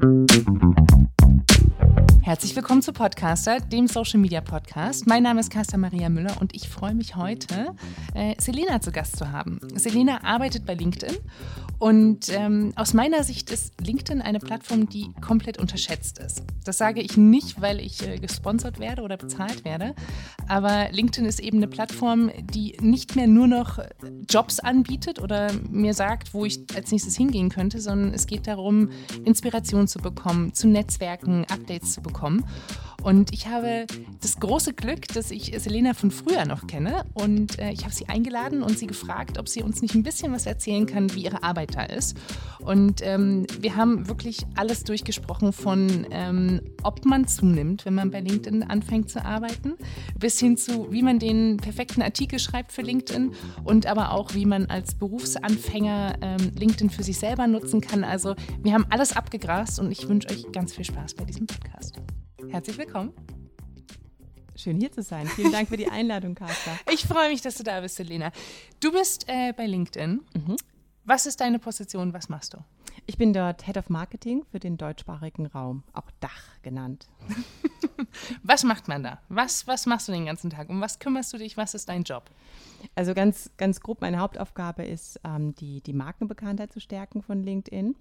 Mm-hmm. Herzlich willkommen zu Podcaster, dem Social Media Podcast. Mein Name ist Carsten Maria Müller und ich freue mich heute, äh, Selena zu Gast zu haben. Selena arbeitet bei LinkedIn und ähm, aus meiner Sicht ist LinkedIn eine Plattform, die komplett unterschätzt ist. Das sage ich nicht, weil ich äh, gesponsert werde oder bezahlt werde, aber LinkedIn ist eben eine Plattform, die nicht mehr nur noch Jobs anbietet oder mir sagt, wo ich als nächstes hingehen könnte, sondern es geht darum, Inspiration zu bekommen, zu Netzwerken, Updates zu bekommen. Und ich habe das große Glück, dass ich Selena von früher noch kenne. Und äh, ich habe sie eingeladen und sie gefragt, ob sie uns nicht ein bisschen was erzählen kann, wie ihre Arbeit da ist. Und ähm, wir haben wirklich alles durchgesprochen von, ähm, ob man zunimmt, wenn man bei LinkedIn anfängt zu arbeiten, bis hin zu, wie man den perfekten Artikel schreibt für LinkedIn und aber auch, wie man als Berufsanfänger ähm, LinkedIn für sich selber nutzen kann. Also wir haben alles abgegrast und ich wünsche euch ganz viel Spaß bei diesem Podcast. Herzlich willkommen. Schön hier zu sein. Vielen Dank für die Einladung, Carsta. Ich freue mich, dass du da bist, Selena. Du bist äh, bei LinkedIn. Mhm. Was ist deine Position? Was machst du? Ich bin dort Head of Marketing für den deutschsprachigen Raum, auch Dach genannt. was macht man da? Was, was machst du den ganzen Tag? Um was kümmerst du dich? Was ist dein Job? Also ganz, ganz grob, meine Hauptaufgabe ist, ähm, die, die Markenbekanntheit zu stärken von LinkedIn.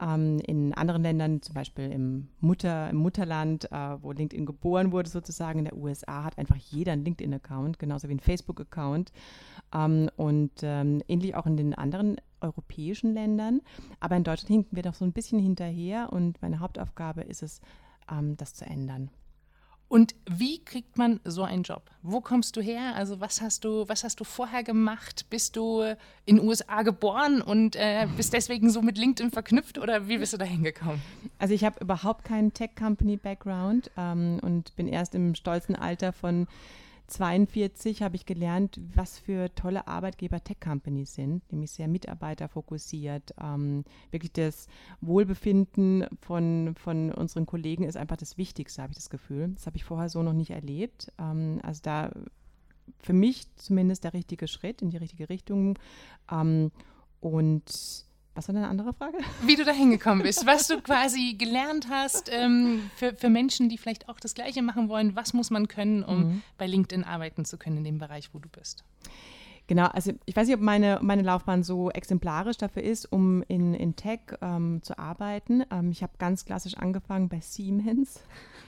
Ähm, in anderen Ländern, zum Beispiel im, Mutter, im Mutterland, äh, wo LinkedIn geboren wurde, sozusagen in der USA, hat einfach jeder einen LinkedIn-Account, genauso wie einen Facebook-Account. Ähm, und ähm, ähnlich auch in den anderen europäischen Ländern. Aber in Deutschland hinken wir doch so ein bisschen hinterher und meine Hauptaufgabe ist es, ähm, das zu ändern. Und wie kriegt man so einen Job? Wo kommst du her? Also was hast du, was hast du vorher gemacht? Bist du in den USA geboren und äh, bist deswegen so mit LinkedIn verknüpft oder wie bist du da hingekommen? Also ich habe überhaupt keinen Tech-Company-Background ähm, und bin erst im stolzen Alter von 42 habe ich gelernt, was für tolle Arbeitgeber Tech-Companies sind, nämlich sehr mitarbeiterfokussiert. Ähm, wirklich das Wohlbefinden von, von unseren Kollegen ist einfach das Wichtigste, habe ich das Gefühl. Das habe ich vorher so noch nicht erlebt. Ähm, also da für mich zumindest der richtige Schritt in die richtige Richtung. Ähm, und was war deine andere Frage? Wie du da hingekommen bist, was du quasi gelernt hast ähm, für, für Menschen, die vielleicht auch das Gleiche machen wollen. Was muss man können, um mhm. bei LinkedIn arbeiten zu können in dem Bereich, wo du bist? Genau, also ich weiß nicht, ob meine, meine Laufbahn so exemplarisch dafür ist, um in, in Tech ähm, zu arbeiten. Ähm, ich habe ganz klassisch angefangen bei Siemens.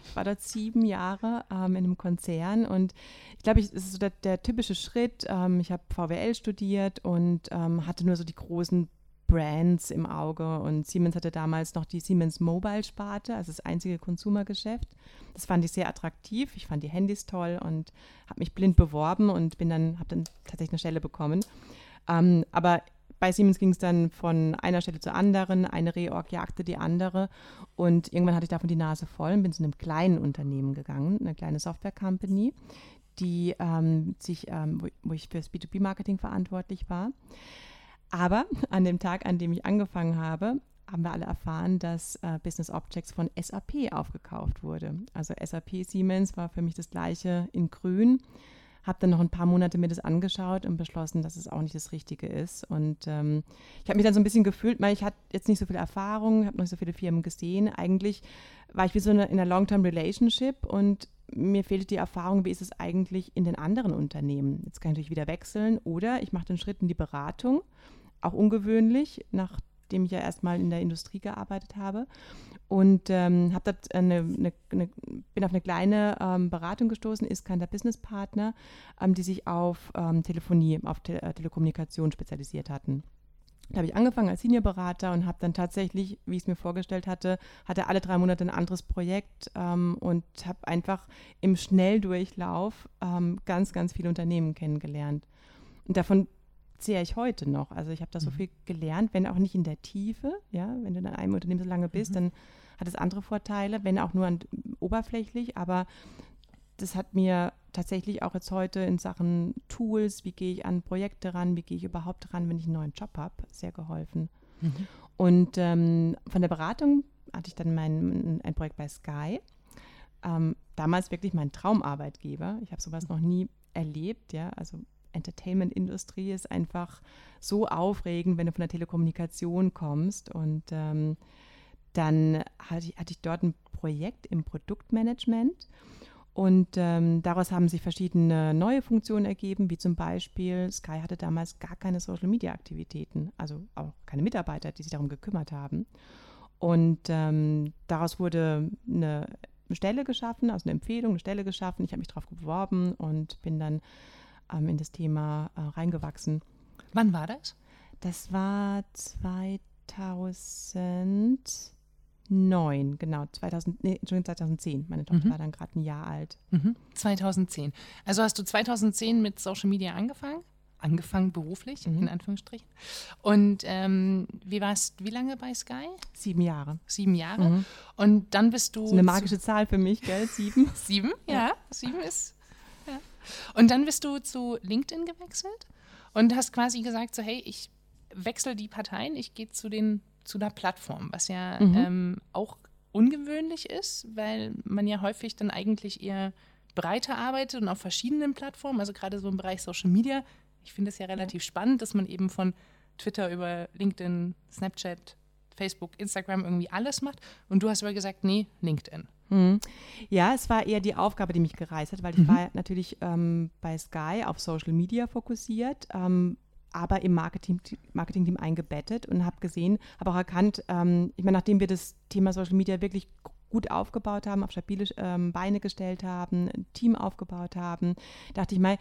Ich war dort sieben Jahre ähm, in einem Konzern und ich glaube, es ist so der, der typische Schritt. Ähm, ich habe VWL studiert und ähm, hatte nur so die großen Brands im Auge und Siemens hatte damals noch die Siemens Mobile Sparte, also das einzige Konsumergeschäft. Das fand ich sehr attraktiv. Ich fand die Handys toll und habe mich blind beworben und bin dann habe dann tatsächlich eine Stelle bekommen. Ähm, aber bei Siemens ging es dann von einer Stelle zur anderen, eine Reorg jagte die andere und irgendwann hatte ich davon die Nase voll und bin zu einem kleinen Unternehmen gegangen, eine kleine Software Company, die ähm, sich, ähm, wo, wo ich für das B2B-Marketing verantwortlich war. Aber an dem Tag, an dem ich angefangen habe, haben wir alle erfahren, dass äh, Business Objects von SAP aufgekauft wurde. Also SAP Siemens war für mich das gleiche in grün. Habe dann noch ein paar Monate mir das angeschaut und beschlossen, dass es auch nicht das Richtige ist. Und ähm, ich habe mich dann so ein bisschen gefühlt, weil ich hatte jetzt nicht so viel Erfahrung, habe noch nicht so viele Firmen gesehen. Eigentlich war ich wie so eine, in einer Long-Term-Relationship und mir fehlte die Erfahrung, wie ist es eigentlich in den anderen Unternehmen. Jetzt kann ich natürlich wieder wechseln oder ich mache den Schritt in die Beratung auch ungewöhnlich, nachdem ich ja erstmal in der Industrie gearbeitet habe. Und ähm, habe dort eine, eine, eine, bin auf eine kleine ähm, Beratung gestoßen, ist kein Businesspartner, ähm, die sich auf ähm, Telefonie, auf Te äh, Telekommunikation spezialisiert hatten. Da habe ich angefangen als Seniorberater und habe dann tatsächlich, wie ich es mir vorgestellt hatte, hatte alle drei Monate ein anderes Projekt ähm, und habe einfach im Schnelldurchlauf ähm, ganz, ganz viele Unternehmen kennengelernt. Und davon zehre ich heute noch. Also ich habe da so mhm. viel gelernt, wenn auch nicht in der Tiefe. Ja, wenn du in einem Unternehmen so lange bist, mhm. dann hat es andere Vorteile, wenn auch nur an, oberflächlich. Aber das hat mir tatsächlich auch jetzt heute in Sachen Tools, wie gehe ich an Projekte ran, wie gehe ich überhaupt ran, wenn ich einen neuen Job habe, sehr geholfen. Mhm. Und ähm, von der Beratung hatte ich dann mein, ein Projekt bei Sky. Ähm, damals wirklich mein Traumarbeitgeber. Ich habe sowas noch nie erlebt, ja, also Entertainment-Industrie ist einfach so aufregend, wenn du von der Telekommunikation kommst. Und ähm, dann hatte ich, hatte ich dort ein Projekt im Produktmanagement und ähm, daraus haben sich verschiedene neue Funktionen ergeben, wie zum Beispiel Sky hatte damals gar keine Social-Media-Aktivitäten, also auch keine Mitarbeiter, die sich darum gekümmert haben. Und ähm, daraus wurde eine Stelle geschaffen, also eine Empfehlung, eine Stelle geschaffen. Ich habe mich darauf beworben und bin dann ähm, in das Thema äh, reingewachsen. Wann war das? Das war 2009, genau, 2000, nee, Entschuldigung, 2010. Meine Tochter mhm. war dann gerade ein Jahr alt. Mhm. 2010. Also hast du 2010 mit Social Media angefangen? Angefangen beruflich, mhm. in Anführungsstrichen. Und ähm, wie warst wie lange bei Sky? Sieben Jahre. Sieben Jahre. Mhm. Und dann bist du. Das ist eine magische Zahl für mich, gell? Sieben. sieben, ja. ja. Sieben ist. Ja. Und dann bist du zu LinkedIn gewechselt und hast quasi gesagt: so, hey, ich wechsle die Parteien, ich gehe zu den zu der Plattform, was ja mhm. ähm, auch ungewöhnlich ist, weil man ja häufig dann eigentlich eher breiter arbeitet und auf verschiedenen Plattformen, also gerade so im Bereich Social Media. Ich finde es ja relativ spannend, dass man eben von Twitter über LinkedIn, Snapchat, Facebook, Instagram irgendwie alles macht. Und du hast aber gesagt, nee, LinkedIn. Mhm. Ja, es war eher die Aufgabe, die mich gereist hat, weil ich mhm. war natürlich ähm, bei Sky auf Social Media fokussiert, ähm, aber im Marketing-Team Marketing eingebettet und habe gesehen, habe auch erkannt, ähm, ich meine, nachdem wir das Thema Social Media wirklich gut aufgebaut haben, auf stabile ähm, Beine gestellt haben, ein Team aufgebaut haben, dachte ich mal,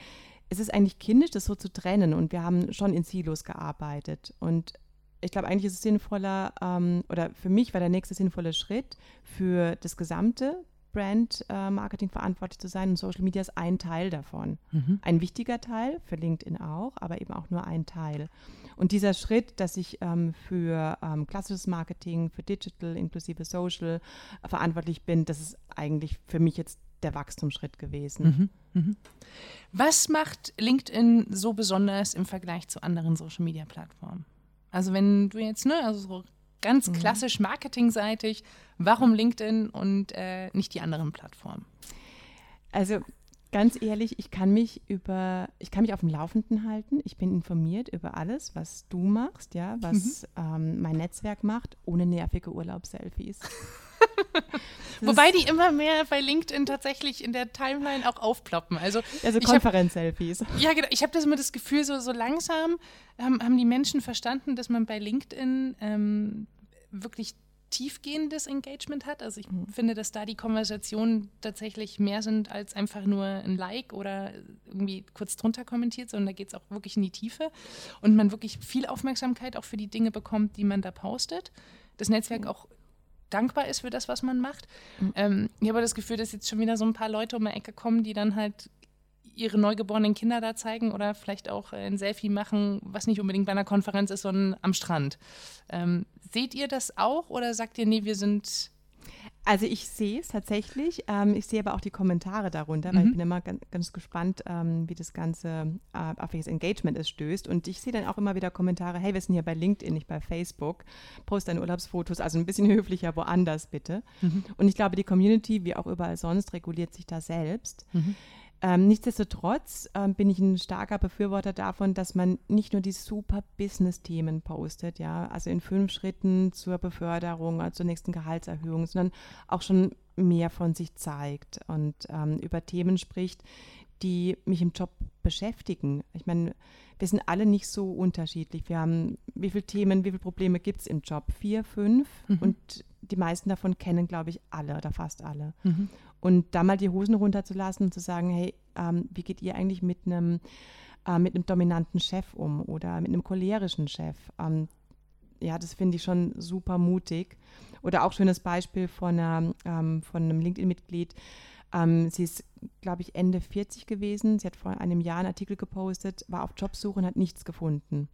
es ist eigentlich kindisch, das so zu trennen und wir haben schon in Silos gearbeitet und ich glaube, eigentlich ist es sinnvoller, ähm, oder für mich war der nächste sinnvolle Schritt, für das gesamte Brand-Marketing äh, verantwortlich zu sein und Social Media ist ein Teil davon. Mhm. Ein wichtiger Teil, für LinkedIn auch, aber eben auch nur ein Teil. Und dieser Schritt, dass ich ähm, für ähm, klassisches Marketing, für Digital inklusive Social äh, verantwortlich bin, das ist eigentlich für mich jetzt der Wachstumsschritt gewesen. Mhm. Mhm. Was macht LinkedIn so besonders im Vergleich zu anderen Social-Media-Plattformen? Also wenn du jetzt, ne, also so ganz mhm. klassisch marketingseitig, warum LinkedIn und äh, nicht die anderen Plattformen? Also ganz ehrlich, ich kann mich über, ich kann mich auf dem Laufenden halten. Ich bin informiert über alles, was du machst, ja, was mhm. ähm, mein Netzwerk macht, ohne nervige Urlaubsselfies. Wobei die immer mehr bei LinkedIn tatsächlich in der Timeline auch aufploppen. Also, also Konferenz-Selfies. Ja, genau. Ich habe das immer das Gefühl, so, so langsam haben, haben die Menschen verstanden, dass man bei LinkedIn ähm, wirklich tiefgehendes Engagement hat. Also ich mhm. finde, dass da die Konversationen tatsächlich mehr sind als einfach nur ein Like oder irgendwie kurz drunter kommentiert, sondern da geht es auch wirklich in die Tiefe und man wirklich viel Aufmerksamkeit auch für die Dinge bekommt, die man da postet. Das Netzwerk mhm. auch dankbar ist für das, was man macht. Mhm. Ähm, ich habe das Gefühl, dass jetzt schon wieder so ein paar Leute um die Ecke kommen, die dann halt ihre neugeborenen Kinder da zeigen oder vielleicht auch ein Selfie machen, was nicht unbedingt bei einer Konferenz ist, sondern am Strand. Ähm, seht ihr das auch oder sagt ihr, nee, wir sind also ich sehe es tatsächlich. Ähm, ich sehe aber auch die Kommentare darunter, weil mhm. ich bin immer ganz, ganz gespannt, ähm, wie das Ganze, äh, auf welches Engagement es stößt. Und ich sehe dann auch immer wieder Kommentare, hey, wir sind hier bei LinkedIn, nicht bei Facebook. Post deine Urlaubsfotos, also ein bisschen höflicher woanders bitte. Mhm. Und ich glaube, die Community, wie auch überall sonst, reguliert sich da selbst. Mhm. Ähm, nichtsdestotrotz ähm, bin ich ein starker Befürworter davon, dass man nicht nur die super Business-Themen postet, ja, also in fünf Schritten zur Beförderung, zur nächsten Gehaltserhöhung, sondern auch schon mehr von sich zeigt und ähm, über Themen spricht, die mich im Job beschäftigen. Ich meine, wir sind alle nicht so unterschiedlich. Wir haben, wie viele Themen, wie viele Probleme gibt es im Job? Vier, fünf? Mhm. Und die meisten davon kennen, glaube ich, alle oder fast alle. Mhm. Und da mal die Hosen runterzulassen und zu sagen, hey, ähm, wie geht ihr eigentlich mit einem äh, mit einem dominanten Chef um oder mit einem cholerischen Chef? Ähm, ja, das finde ich schon super mutig. Oder auch schönes Beispiel von, einer, ähm, von einem LinkedIn-Mitglied. Ähm, sie ist, glaube ich, Ende 40 gewesen. Sie hat vor einem Jahr einen Artikel gepostet, war auf Jobsuche und hat nichts gefunden.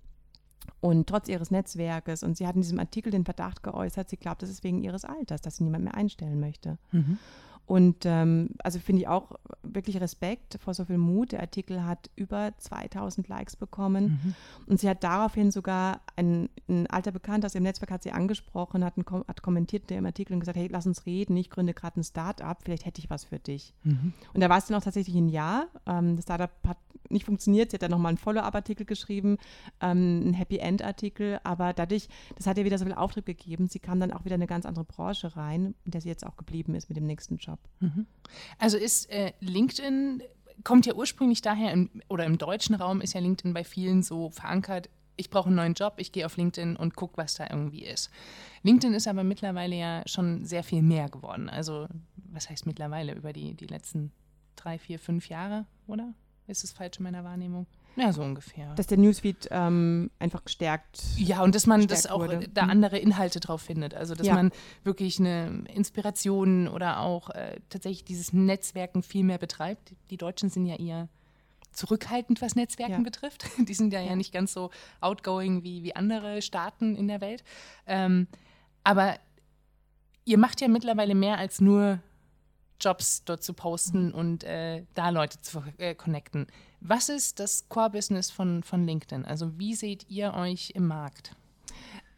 Und trotz ihres Netzwerkes, und sie hat in diesem Artikel den Verdacht geäußert, sie glaubt, das ist wegen ihres Alters, dass sie niemand mehr einstellen möchte. Mhm. Und ähm, also finde ich auch wirklich Respekt vor so viel Mut. Der Artikel hat über 2000 Likes bekommen. Mhm. Und sie hat daraufhin sogar, ein, ein, alter Bekannter aus dem Netzwerk hat sie angesprochen, hat, ein, hat kommentiert dem Artikel und gesagt, hey, lass uns reden, ich gründe gerade ein Start-up, vielleicht hätte ich was für dich. Mhm. Und da war es dann auch tatsächlich ein Jahr. Ähm, das Startup hat nicht funktioniert. Sie hat dann nochmal einen Follow-up-Artikel geschrieben, ähm, einen Happy-End-Artikel, aber dadurch, das hat ihr wieder so viel Auftrieb gegeben. Sie kam dann auch wieder in eine ganz andere Branche rein, in der sie jetzt auch geblieben ist mit dem nächsten Job. Mhm. Also ist äh, LinkedIn, kommt ja ursprünglich daher, im, oder im deutschen Raum ist ja LinkedIn bei vielen so verankert, ich brauche einen neuen Job, ich gehe auf LinkedIn und gucke, was da irgendwie ist. LinkedIn ist aber mittlerweile ja schon sehr viel mehr geworden. Also, was heißt mittlerweile über die, die letzten drei, vier, fünf Jahre, oder? Ist es falsch in meiner Wahrnehmung? Ja, so ungefähr. Dass der Newsfeed ähm, einfach gestärkt. Ja, und dass man das auch wurde. da mhm. andere Inhalte drauf findet. Also dass ja. man wirklich eine Inspiration oder auch äh, tatsächlich dieses Netzwerken viel mehr betreibt. Die Deutschen sind ja eher zurückhaltend, was Netzwerken ja. betrifft. Die sind ja, ja nicht ganz so outgoing wie, wie andere Staaten in der Welt. Ähm, aber ihr macht ja mittlerweile mehr als nur Jobs dort zu posten mhm. und äh, da Leute zu äh, connecten. Was ist das Core-Business von, von LinkedIn? Also wie seht ihr euch im Markt?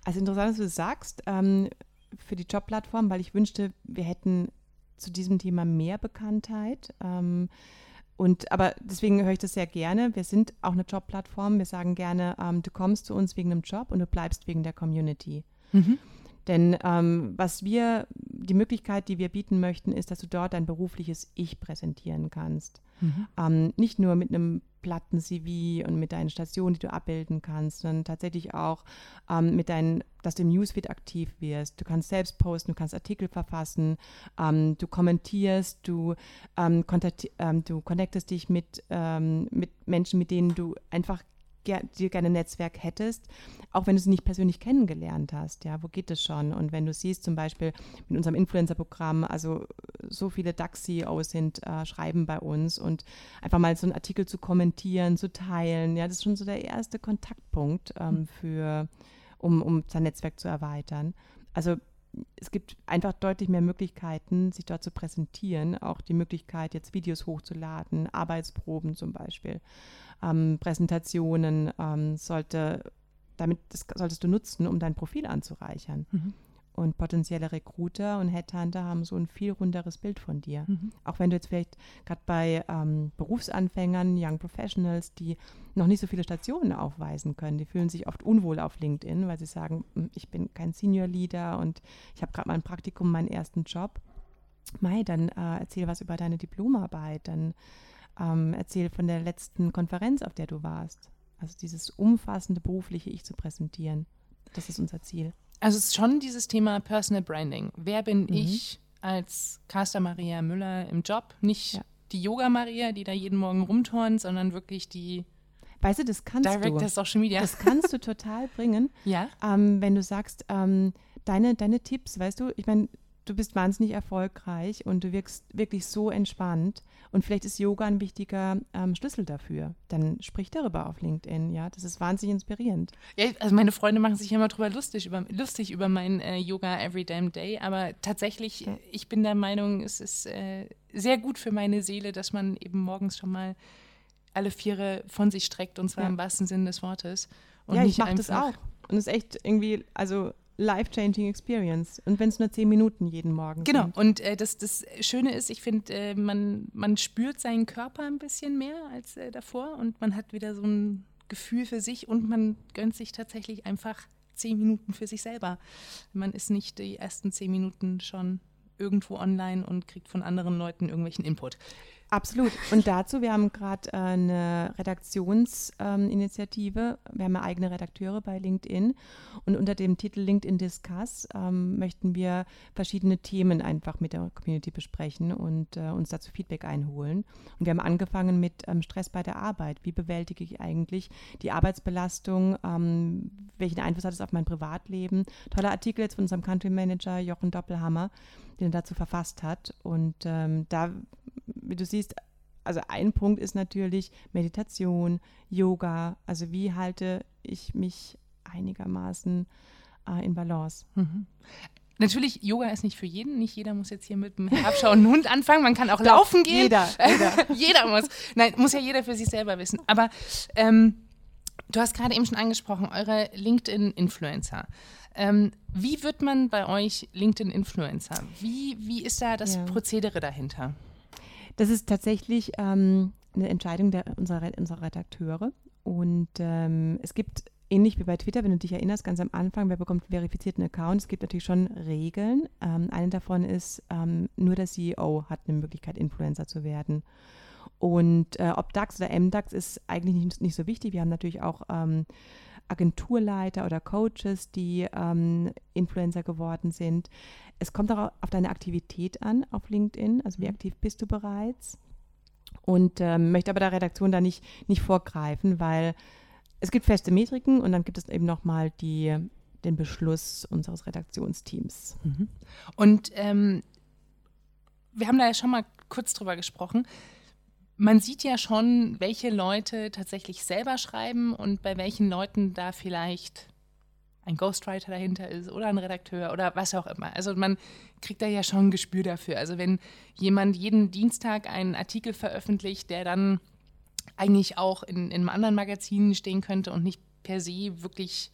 Also interessant, dass du das sagst, ähm, für die Jobplattform, weil ich wünschte, wir hätten zu diesem Thema mehr Bekanntheit. Ähm, und aber deswegen höre ich das sehr gerne. Wir sind auch eine Jobplattform. Wir sagen gerne, ähm, du kommst zu uns wegen einem Job und du bleibst wegen der Community. Mhm. Denn ähm, was wir, die Möglichkeit, die wir bieten möchten, ist, dass du dort dein berufliches Ich präsentieren kannst. Mhm. Ähm, nicht nur mit einem platten CV und mit deinen Stationen, die du abbilden kannst, sondern tatsächlich auch ähm, mit deinen, dass du im Newsfeed aktiv wirst. Du kannst selbst posten, du kannst Artikel verfassen, ähm, du kommentierst, du, ähm, ähm, du connectest dich mit, ähm, mit Menschen, mit denen du einfach dir gerne ein Netzwerk hättest, auch wenn du sie nicht persönlich kennengelernt hast. Ja, wo geht es schon? Und wenn du siehst, zum Beispiel mit unserem Influencer-Programm, also so viele DAX-CEOs sind, äh, schreiben bei uns und einfach mal so einen Artikel zu kommentieren, zu teilen, ja, das ist schon so der erste Kontaktpunkt ähm, hm. für, um, um sein Netzwerk zu erweitern. Also es gibt einfach deutlich mehr Möglichkeiten, sich dort zu präsentieren. Auch die Möglichkeit, jetzt Videos hochzuladen, Arbeitsproben zum Beispiel, ähm, Präsentationen ähm, sollte, damit das solltest du nutzen, um dein Profil anzureichern. Mhm. Und potenzielle Recruiter und Headhunter haben so ein viel runderes Bild von dir. Mhm. Auch wenn du jetzt vielleicht gerade bei ähm, Berufsanfängern, Young Professionals, die noch nicht so viele Stationen aufweisen können, die fühlen sich oft unwohl auf LinkedIn, weil sie sagen, hm, ich bin kein Senior Leader und ich habe gerade mein Praktikum, meinen ersten Job. Mai, dann äh, erzähl was über deine Diplomarbeit, dann ähm, erzähl von der letzten Konferenz, auf der du warst. Also dieses umfassende berufliche Ich zu präsentieren. Das ist unser Ziel. Also es ist schon dieses Thema Personal Branding. Wer bin mhm. ich als Caster Maria Müller im Job? Nicht ja. die Yoga Maria, die da jeden Morgen rumturnt, sondern wirklich die Weißt du, das kannst Director du. Social Media. Das kannst du total bringen. ja. Ähm, wenn du sagst, ähm, deine, deine Tipps, weißt du, ich meine, du bist wahnsinnig erfolgreich und du wirkst wirklich so entspannt und vielleicht ist Yoga ein wichtiger ähm, Schlüssel dafür. Dann sprich darüber auf LinkedIn, ja, das ist wahnsinnig inspirierend. Ja, also meine Freunde machen sich immer drüber lustig über, lustig über mein äh, Yoga Every Damn Day, aber tatsächlich, ja. ich bin der Meinung, es ist äh, sehr gut für meine Seele, dass man eben morgens schon mal alle Viere von sich streckt und zwar ja. im wahrsten Sinne des Wortes. Und ja, ich mache das auch. Und es ist echt irgendwie, also life-changing Experience. Und wenn es nur zehn Minuten jeden Morgen genau. sind. Genau. Und äh, das, das Schöne ist, ich finde, äh, man, man spürt seinen Körper ein bisschen mehr als äh, davor und man hat wieder so ein Gefühl für sich und man gönnt sich tatsächlich einfach zehn Minuten für sich selber. Man ist nicht die ersten zehn Minuten schon irgendwo online und kriegt von anderen Leuten irgendwelchen Input. Absolut. Und dazu, wir haben gerade äh, eine Redaktionsinitiative. Ähm, wir haben ja eigene Redakteure bei LinkedIn. Und unter dem Titel LinkedIn Discuss ähm, möchten wir verschiedene Themen einfach mit der Community besprechen und äh, uns dazu Feedback einholen. Und wir haben angefangen mit ähm, Stress bei der Arbeit. Wie bewältige ich eigentlich die Arbeitsbelastung? Ähm, welchen Einfluss hat es auf mein Privatleben? Toller Artikel jetzt von unserem Country Manager Jochen Doppelhammer, den er dazu verfasst hat. Und ähm, da wie du siehst, also ein Punkt ist natürlich Meditation, Yoga. Also wie halte ich mich einigermaßen äh, in Balance? Mhm. Natürlich, Yoga ist nicht für jeden. Nicht jeder muss jetzt hier mit einem herabschauenden Hund anfangen. Man kann auch laufen gehen. Jeder. Jeder. jeder muss. Nein, muss ja jeder für sich selber wissen. Aber ähm, du hast gerade eben schon angesprochen, eure LinkedIn-Influencer. Ähm, wie wird man bei euch LinkedIn-Influencer? Wie, wie ist da das ja. Prozedere dahinter? Das ist tatsächlich ähm, eine Entscheidung der, unserer, unserer Redakteure. Und ähm, es gibt ähnlich wie bei Twitter, wenn du dich erinnerst, ganz am Anfang, wer bekommt einen verifizierten Account? Es gibt natürlich schon Regeln. Ähm, eine davon ist, ähm, nur der CEO hat eine Möglichkeit, Influencer zu werden. Und äh, ob DAX oder MDAX ist eigentlich nicht, nicht, so wichtig. Wir haben natürlich auch ähm, Agenturleiter oder Coaches, die ähm, Influencer geworden sind. Es kommt auch auf deine Aktivität an auf LinkedIn. Also wie mhm. aktiv bist du bereits? Und ähm, möchte aber der Redaktion da nicht, nicht vorgreifen, weil es gibt feste Metriken und dann gibt es eben nochmal den Beschluss unseres Redaktionsteams. Mhm. Und ähm, wir haben da ja schon mal kurz drüber gesprochen. Man sieht ja schon, welche Leute tatsächlich selber schreiben und bei welchen Leuten da vielleicht ein Ghostwriter dahinter ist oder ein Redakteur oder was auch immer. Also man kriegt da ja schon ein Gespür dafür. Also wenn jemand jeden Dienstag einen Artikel veröffentlicht, der dann eigentlich auch in, in einem anderen Magazin stehen könnte und nicht per se wirklich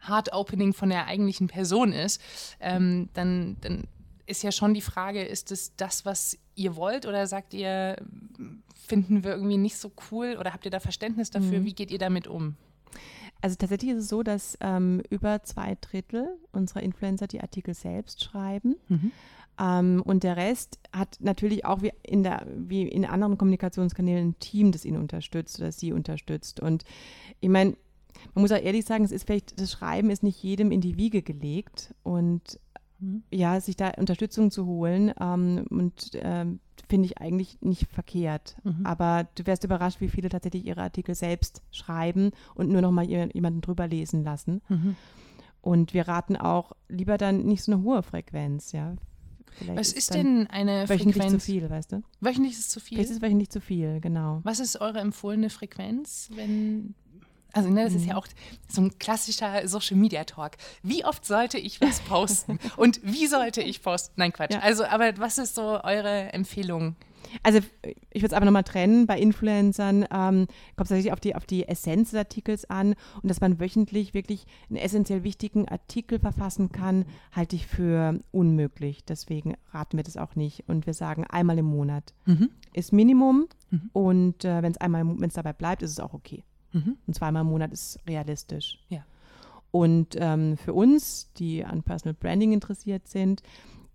Hard Opening von der eigentlichen Person ist, ähm, dann, dann ist ja schon die Frage, ist es das, was ihr wollt oder sagt ihr, finden wir irgendwie nicht so cool oder habt ihr da Verständnis dafür? Mhm. Wie geht ihr damit um? Also tatsächlich ist es so, dass ähm, über zwei Drittel unserer Influencer die Artikel selbst schreiben. Mhm. Ähm, und der Rest hat natürlich auch wie in, der, wie in anderen Kommunikationskanälen ein Team, das ihn unterstützt oder sie unterstützt. Und ich meine, man muss auch ehrlich sagen, es ist vielleicht, das Schreiben ist nicht jedem in die Wiege gelegt. Und mhm. ja, sich da Unterstützung zu holen ähm, und ähm, finde ich eigentlich nicht verkehrt. Mhm. Aber du wärst überrascht, wie viele tatsächlich ihre Artikel selbst schreiben und nur noch mal jemanden drüber lesen lassen. Mhm. Und wir raten auch lieber dann nicht so eine hohe Frequenz, ja. Vielleicht Was ist, denn eine wöchentlich Frequenz? zu viel, weißt du? Wöchentlich ist zu viel? Vielleicht ist wöchentlich zu viel, genau. Was ist eure empfohlene Frequenz, wenn also ne, das ist ja mhm. auch so ein klassischer Social Media Talk. Wie oft sollte ich was posten und wie sollte ich posten? Nein, Quatsch. Ja. Also, aber was ist so eure Empfehlung? Also ich würde es aber nochmal trennen. Bei Influencern ähm, kommt es tatsächlich auf die, auf die Essenz des Artikels an und dass man wöchentlich wirklich einen essentiell wichtigen Artikel verfassen kann, halte ich für unmöglich. Deswegen raten wir das auch nicht. Und wir sagen einmal im Monat mhm. ist Minimum mhm. und äh, wenn es einmal, wenn es dabei bleibt, ist es auch okay. Mhm. Und zweimal im Monat ist realistisch. Ja. Und ähm, für uns, die an Personal Branding interessiert sind,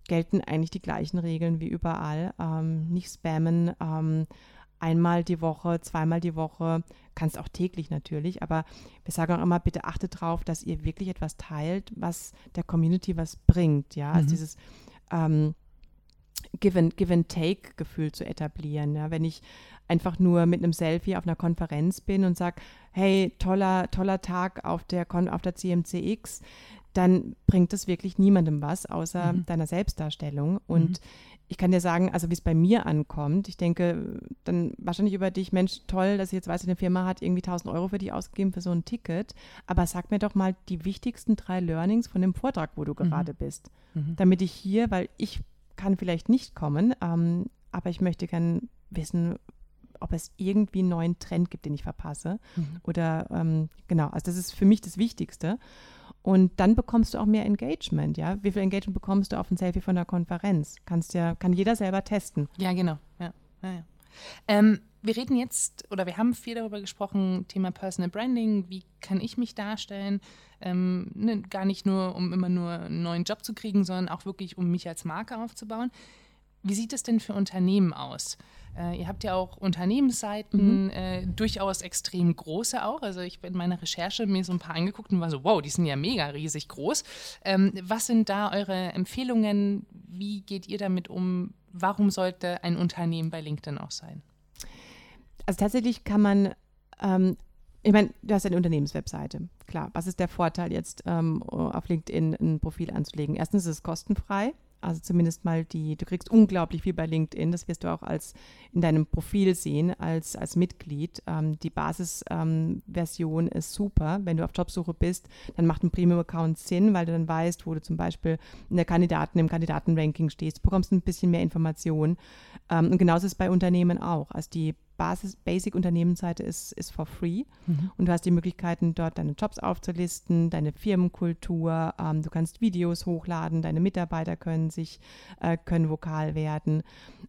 gelten eigentlich die gleichen Regeln wie überall. Ähm, nicht spammen, ähm, einmal die Woche, zweimal die Woche, kannst auch täglich natürlich, aber wir sagen auch immer, bitte achtet darauf, dass ihr wirklich etwas teilt, was der Community was bringt. Ja, also mhm. also dieses ähm, Give-and-Take-Gefühl zu etablieren. Ja? Wenn ich einfach nur mit einem Selfie auf einer Konferenz bin und sage, hey, toller, toller Tag auf der, Kon auf der CMCX, dann bringt das wirklich niemandem was, außer mhm. deiner Selbstdarstellung. Und mhm. ich kann dir sagen, also wie es bei mir ankommt, ich denke dann wahrscheinlich über dich, Mensch, toll, dass ich jetzt weiß, eine Firma hat irgendwie 1000 Euro für dich ausgegeben für so ein Ticket, aber sag mir doch mal die wichtigsten drei Learnings von dem Vortrag, wo du mhm. gerade bist, mhm. damit ich hier, weil ich kann vielleicht nicht kommen, ähm, aber ich möchte gern wissen, ob es irgendwie einen neuen Trend gibt, den ich verpasse. Mhm. Oder ähm, genau, also das ist für mich das Wichtigste. Und dann bekommst du auch mehr Engagement, ja. Wie viel Engagement bekommst du auf ein Selfie von der Konferenz? Kannst ja, kann jeder selber testen. Ja, genau. Ja, ja, ja. Ähm, wir reden jetzt oder wir haben viel darüber gesprochen, Thema Personal Branding, wie kann ich mich darstellen? Ähm, ne, gar nicht nur, um immer nur einen neuen Job zu kriegen, sondern auch wirklich, um mich als Marke aufzubauen. Wie sieht es denn für Unternehmen aus? Äh, ihr habt ja auch Unternehmensseiten, mhm. äh, durchaus extrem große auch. Also ich bin in meiner Recherche mir so ein paar angeguckt und war so, wow, die sind ja mega riesig groß. Ähm, was sind da eure Empfehlungen? Wie geht ihr damit um? Warum sollte ein Unternehmen bei LinkedIn auch sein? Also tatsächlich kann man ähm, ich meine, du hast eine Unternehmenswebseite. Klar, was ist der Vorteil jetzt, ähm, auf LinkedIn ein Profil anzulegen? Erstens ist es kostenfrei. Also zumindest mal die, du kriegst unglaublich viel bei LinkedIn, das wirst du auch als in deinem Profil sehen, als, als Mitglied. Ähm, die Basisversion ähm, ist super. Wenn du auf Jobsuche bist, dann macht ein Premium-Account Sinn, weil du dann weißt, wo du zum Beispiel in der Kandidaten, im Kandidatenranking stehst, du bekommst ein bisschen mehr Informationen. Ähm, und genauso ist es bei Unternehmen auch. Also die Basis, Basic-Unternehmensseite ist, ist for free. Mhm. Und du hast die Möglichkeiten, dort deine Jobs aufzulisten, deine Firmenkultur, ähm, du kannst Videos hochladen, deine Mitarbeiter können sich, äh, können vokal werden.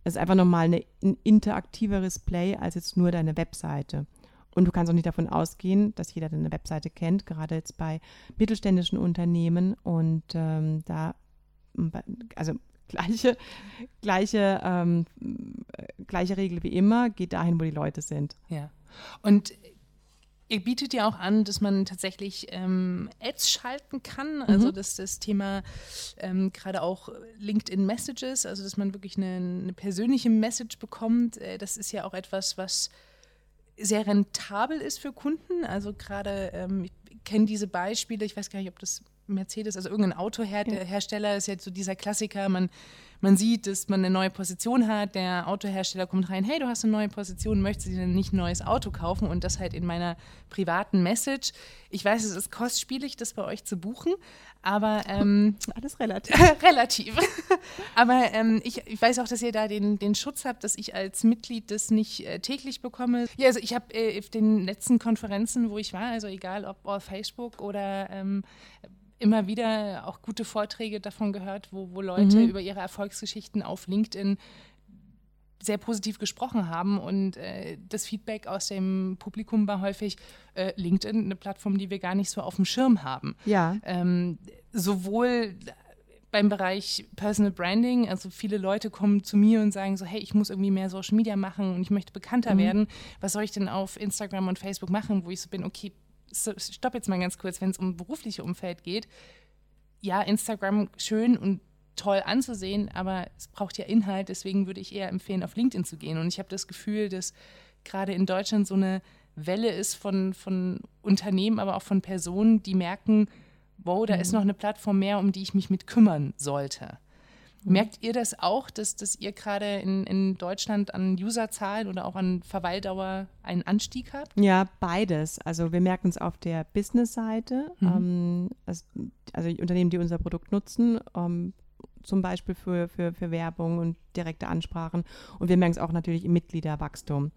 Es ist einfach nochmal eine, ein interaktiveres Play als jetzt nur deine Webseite. Und du kannst auch nicht davon ausgehen, dass jeder deine Webseite kennt, gerade jetzt bei mittelständischen Unternehmen. Und ähm, da, also gleiche, gleiche, ähm, gleiche Regel wie immer, geht dahin, wo die Leute sind. Ja. Und ihr bietet ja auch an, dass man tatsächlich ähm, Ads schalten kann, also mhm. dass das Thema ähm, gerade auch LinkedIn Messages, also dass man wirklich eine, eine persönliche Message bekommt, äh, das ist ja auch etwas, was sehr rentabel ist für Kunden. Also gerade, ähm, ich kenne diese Beispiele, ich weiß gar nicht, ob das Mercedes, also irgendein Autohersteller ja. ist jetzt so dieser Klassiker, man, man sieht, dass man eine neue Position hat, der Autohersteller kommt rein, hey, du hast eine neue Position, möchtest du denn nicht ein neues Auto kaufen? Und das halt in meiner privaten Message. Ich weiß, es ist kostspielig, das bei euch zu buchen, aber ähm, alles relativ. relativ. aber ähm, ich, ich, weiß auch, dass ihr da den, den Schutz habt, dass ich als Mitglied das nicht äh, täglich bekomme. Ja, also ich habe äh, auf den letzten Konferenzen, wo ich war, also egal ob auf Facebook oder ähm, immer wieder auch gute Vorträge davon gehört, wo, wo Leute mhm. über ihre Erfolgsgeschichten auf LinkedIn sehr positiv gesprochen haben und äh, das Feedback aus dem Publikum war häufig äh, LinkedIn, eine Plattform, die wir gar nicht so auf dem Schirm haben. Ja. Ähm, sowohl beim Bereich Personal Branding, also viele Leute kommen zu mir und sagen so, hey, ich muss irgendwie mehr Social Media machen und ich möchte bekannter mhm. werden. Was soll ich denn auf Instagram und Facebook machen, wo ich so bin, okay, stopp jetzt mal ganz kurz, wenn es um berufliche Umfeld geht. Ja, Instagram schön und toll anzusehen, aber es braucht ja Inhalt, deswegen würde ich eher empfehlen, auf LinkedIn zu gehen. Und ich habe das Gefühl, dass gerade in Deutschland so eine Welle ist von, von Unternehmen, aber auch von Personen, die merken, wow, da mhm. ist noch eine Plattform mehr, um die ich mich mit kümmern sollte. Mhm. Merkt ihr das auch, dass, dass ihr gerade in, in Deutschland an Userzahlen oder auch an Verweildauer einen Anstieg habt? Ja, beides. Also wir merken es auf der Business-Seite, mhm. ähm, also, also Unternehmen, die unser Produkt nutzen, ähm, zum Beispiel für, für, für Werbung und direkte Ansprachen. Und wir merken es auch natürlich im Mitgliederwachstum.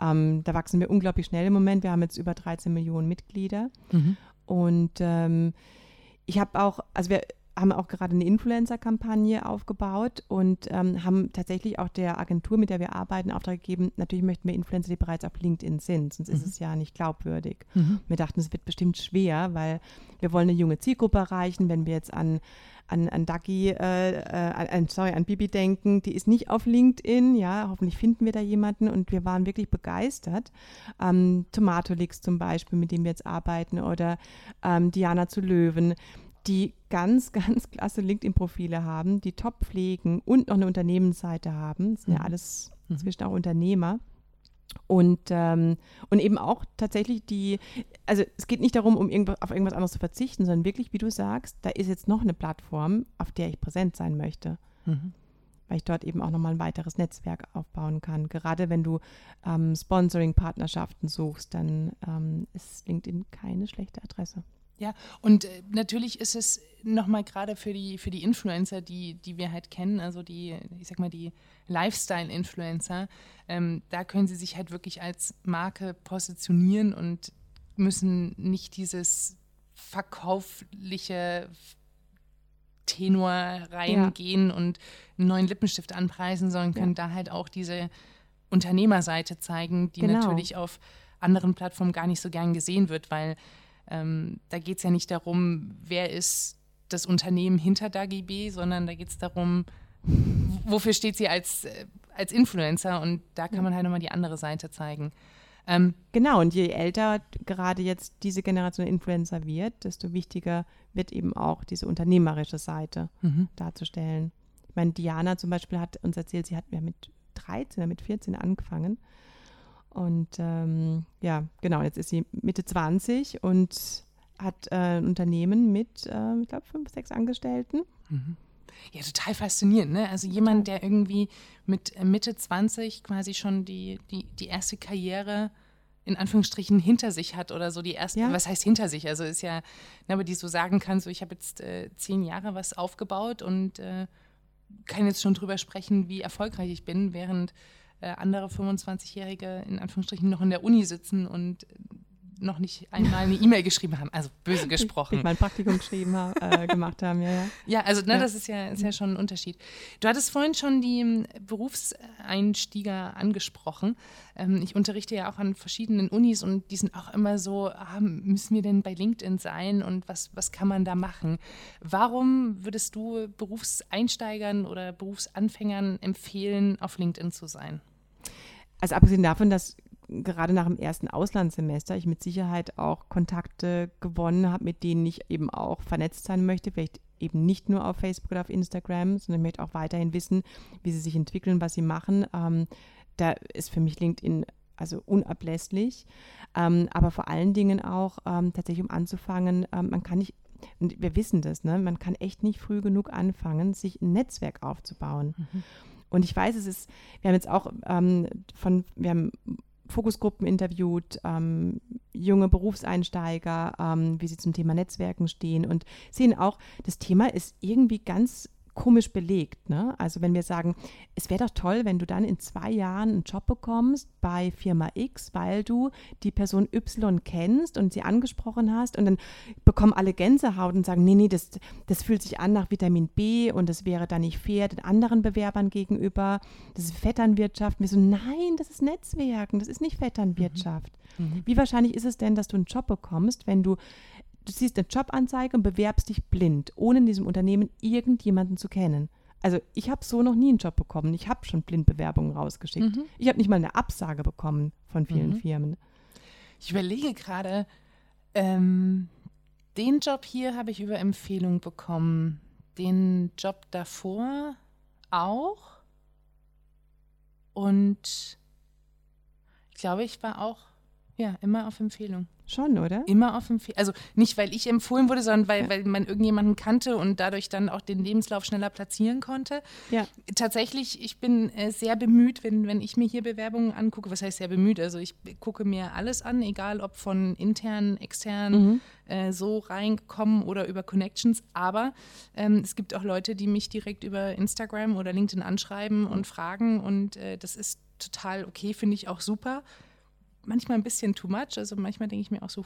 Ähm, da wachsen wir unglaublich schnell im Moment. Wir haben jetzt über 13 Millionen Mitglieder. Mhm. Und ähm, ich habe auch, also wir haben auch gerade eine Influencer-Kampagne aufgebaut und ähm, haben tatsächlich auch der Agentur, mit der wir arbeiten, Auftrag gegeben, natürlich möchten wir Influencer, die bereits auf LinkedIn sind, sonst mhm. ist es ja nicht glaubwürdig. Mhm. Wir dachten, es wird bestimmt schwer, weil wir wollen eine junge Zielgruppe erreichen, wenn wir jetzt an an, an Dagi, äh, äh, an, sorry, an Bibi denken, die ist nicht auf LinkedIn, ja, hoffentlich finden wir da jemanden und wir waren wirklich begeistert. Ähm, Tomatolix zum Beispiel, mit dem wir jetzt arbeiten oder ähm, Diana zu Löwen die ganz, ganz klasse LinkedIn-Profile haben, die top pflegen und noch eine Unternehmensseite haben. Das sind mhm. ja alles mhm. inzwischen auch Unternehmer. Und, ähm, und eben auch tatsächlich die, also es geht nicht darum, um irgendwas, auf irgendwas anderes zu verzichten, sondern wirklich, wie du sagst, da ist jetzt noch eine Plattform, auf der ich präsent sein möchte. Mhm. Weil ich dort eben auch nochmal ein weiteres Netzwerk aufbauen kann. Gerade wenn du ähm, Sponsoring-Partnerschaften suchst, dann ähm, ist LinkedIn keine schlechte Adresse. Ja, und äh, natürlich ist es nochmal gerade für die, für die Influencer, die, die wir halt kennen, also die, ich sag mal, die Lifestyle-Influencer, ähm, da können sie sich halt wirklich als Marke positionieren und müssen nicht dieses verkaufliche Tenor reingehen ja. und einen neuen Lippenstift anpreisen, sondern können ja. da halt auch diese Unternehmerseite zeigen, die genau. natürlich auf anderen Plattformen gar nicht so gern gesehen wird, weil ähm, da geht es ja nicht darum, wer ist das Unternehmen hinter DAGIB, sondern da geht es darum, wofür steht sie als, äh, als Influencer und da kann man halt nochmal die andere Seite zeigen. Ähm, genau, und je älter gerade jetzt diese Generation Influencer wird, desto wichtiger wird eben auch diese unternehmerische Seite mhm. darzustellen. Ich meine, Diana zum Beispiel hat uns erzählt, sie hat ja mit 13 oder mit 14 angefangen und ähm, ja, genau, jetzt ist sie Mitte 20 und hat äh, ein Unternehmen mit, äh, ich glaube, fünf, sechs Angestellten. Mhm. Ja, total faszinierend, ne? Also jemand, der irgendwie mit äh, Mitte 20 quasi schon die, die, die erste Karriere in Anführungsstrichen hinter sich hat oder so die erste, ja. was heißt hinter sich? Also ist ja, ne, aber die so sagen kann, so ich habe jetzt äh, zehn Jahre was aufgebaut und äh, kann jetzt schon drüber sprechen, wie erfolgreich ich bin, während äh, andere 25-Jährige in Anführungsstrichen noch in der Uni sitzen und noch nicht einmal eine E-Mail geschrieben haben, also böse gesprochen. Ich mein Praktikum geschrieben habe, äh, gemacht haben, ja, ja. Ja, also ne, ja. das ist ja, ist ja schon ein Unterschied. Du hattest vorhin schon die ähm, Berufseinstieger angesprochen. Ähm, ich unterrichte ja auch an verschiedenen Unis und die sind auch immer so, ah, müssen wir denn bei LinkedIn sein und was, was kann man da machen? Warum würdest du Berufseinsteigern oder Berufsanfängern empfehlen, auf LinkedIn zu sein? Also abgesehen davon, dass gerade nach dem ersten Auslandssemester ich mit Sicherheit auch Kontakte gewonnen habe, mit denen ich eben auch vernetzt sein möchte, vielleicht eben nicht nur auf Facebook oder auf Instagram, sondern ich möchte auch weiterhin wissen, wie sie sich entwickeln, was sie machen. Ähm, da ist für mich LinkedIn also unablässlich, ähm, aber vor allen Dingen auch ähm, tatsächlich, um anzufangen, ähm, man kann nicht und wir wissen das, ne? man kann echt nicht früh genug anfangen, sich ein Netzwerk aufzubauen. Mhm. Und ich weiß, es ist, wir haben jetzt auch ähm, von, wir haben Fokusgruppen interviewt, ähm, junge Berufseinsteiger, ähm, wie sie zum Thema Netzwerken stehen und sehen auch, das Thema ist irgendwie ganz komisch belegt. Ne? Also wenn wir sagen, es wäre doch toll, wenn du dann in zwei Jahren einen Job bekommst bei Firma X, weil du die Person Y kennst und sie angesprochen hast und dann bekommen alle Gänsehaut und sagen, nee, nee, das, das fühlt sich an nach Vitamin B und das wäre dann nicht fair den anderen Bewerbern gegenüber. Das ist Vetternwirtschaft. Und wir so, nein, das ist Netzwerken, das ist nicht Vetternwirtschaft. Mhm. Mhm. Wie wahrscheinlich ist es denn, dass du einen Job bekommst, wenn du du siehst eine Jobanzeige und bewerbst dich blind, ohne in diesem Unternehmen irgendjemanden zu kennen. Also ich habe so noch nie einen Job bekommen. Ich habe schon Blindbewerbungen rausgeschickt. Mhm. Ich habe nicht mal eine Absage bekommen von vielen mhm. Firmen. Ich überlege gerade, ähm, den Job hier habe ich über Empfehlung bekommen. Den Job davor auch. Und ich glaube, ich war auch ja immer auf Empfehlung. Schon, oder? Immer auf Empfehlung. Also nicht, weil ich empfohlen wurde, sondern weil, ja. weil man irgendjemanden kannte und dadurch dann auch den Lebenslauf schneller platzieren konnte. Ja. Tatsächlich, ich bin äh, sehr bemüht, wenn, wenn ich mir hier Bewerbungen angucke. Was heißt sehr bemüht? Also ich gucke mir alles an, egal ob von intern, extern, mhm. äh, so reingekommen oder über Connections. Aber ähm, es gibt auch Leute, die mich direkt über Instagram oder LinkedIn anschreiben und fragen. Und äh, das ist total okay, finde ich auch super manchmal ein bisschen too much. Also manchmal denke ich mir auch so,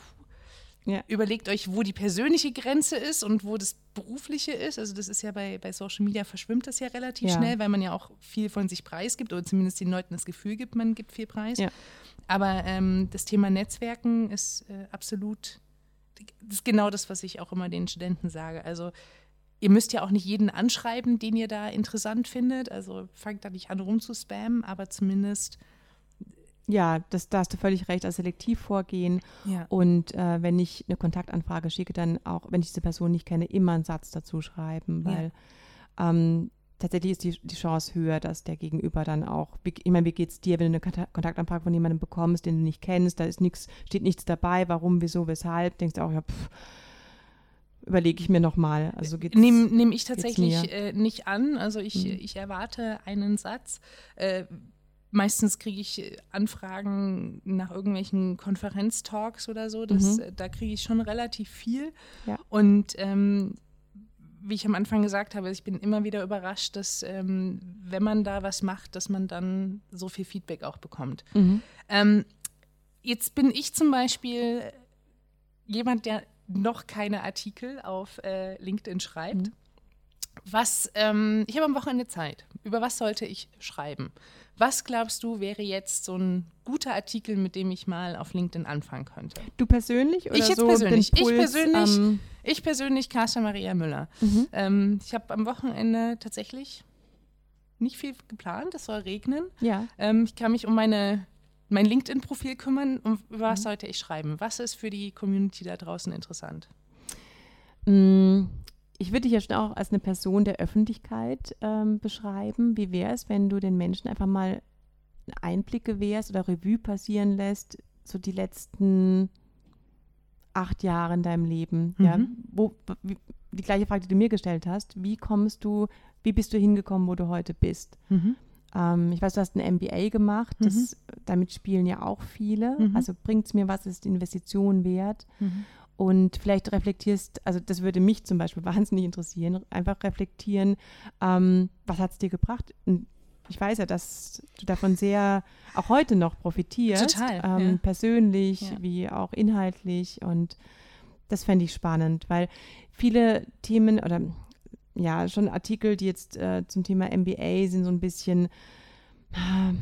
ja. überlegt euch, wo die persönliche Grenze ist und wo das berufliche ist. Also das ist ja bei, bei Social Media verschwimmt das ja relativ ja. schnell, weil man ja auch viel von sich preisgibt oder zumindest den Leuten das Gefühl gibt, man gibt viel Preis. Ja. Aber ähm, das Thema Netzwerken ist äh, absolut, das ist genau das, was ich auch immer den Studenten sage. Also ihr müsst ja auch nicht jeden anschreiben, den ihr da interessant findet. Also fangt da nicht an rumzuspammen, aber zumindest ja, das, da hast du völlig recht, also selektiv vorgehen. Ja. Und äh, wenn ich eine Kontaktanfrage schicke, dann auch, wenn ich diese Person nicht kenne, immer einen Satz dazu schreiben, weil ja. ähm, tatsächlich ist die, die Chance höher, dass der Gegenüber dann auch, ich meine, wie geht's dir, wenn du eine Kontaktanfrage von jemandem bekommst, den du nicht kennst, da ist nichts, steht nichts dabei, warum, wieso, weshalb, denkst du auch, ja, pff, überlege ich mir nochmal. Also nehme nehm ich tatsächlich äh, nicht an. Also ich, mhm. ich erwarte einen Satz. Äh, meistens kriege ich äh, Anfragen nach irgendwelchen Konferenztalks oder so. Das, mhm. Äh, da kriege ich schon relativ viel. Ja. Und ähm, wie ich am Anfang gesagt habe, ich bin immer wieder überrascht, dass ähm, wenn man da was macht, dass man dann so viel Feedback auch bekommt. Mhm. Ähm, jetzt bin ich zum Beispiel jemand, der noch keine Artikel auf äh, LinkedIn schreibt. Mhm. Was, ähm, ich habe am Wochenende Zeit. Über was sollte ich schreiben? Was glaubst du, wäre jetzt so ein guter Artikel, mit dem ich mal auf LinkedIn anfangen könnte? Du persönlich oder ich jetzt so persönlich. ich persönlich, ähm, ich persönlich, Carsta Maria Müller. Mhm. Ähm, ich habe am Wochenende tatsächlich nicht viel geplant. Es soll regnen. Ja. Ähm, ich kann mich um meine mein LinkedIn-Profil kümmern. Über was mhm. sollte ich schreiben? Was ist für die Community da draußen interessant? Ich würde dich ja schon auch als eine Person der Öffentlichkeit ähm, beschreiben. Wie wäre es, wenn du den Menschen einfach mal Einblicke gewährst oder Revue passieren lässt, so die letzten acht Jahre in deinem Leben? Mhm. Ja? Wo, wie, die gleiche Frage, die du mir gestellt hast, wie kommst du, wie bist du hingekommen, wo du heute bist? Mhm. Ähm, ich weiß, du hast ein MBA gemacht, das, mhm. damit spielen ja auch viele. Mhm. Also bringt es mir was, ist die Investition wert? Mhm und vielleicht reflektierst, also das würde mich zum Beispiel wahnsinnig interessieren, einfach reflektieren, ähm, was hat es dir gebracht, ich weiß ja, dass du davon sehr auch heute noch profitierst. Total, Ähm, ja. Persönlich Ja. wie auch inhaltlich. Und das fände ich spannend, weil viele Themen oder ja, schon Artikel, die jetzt äh, zum Thema MBA sind so ein bisschen äh,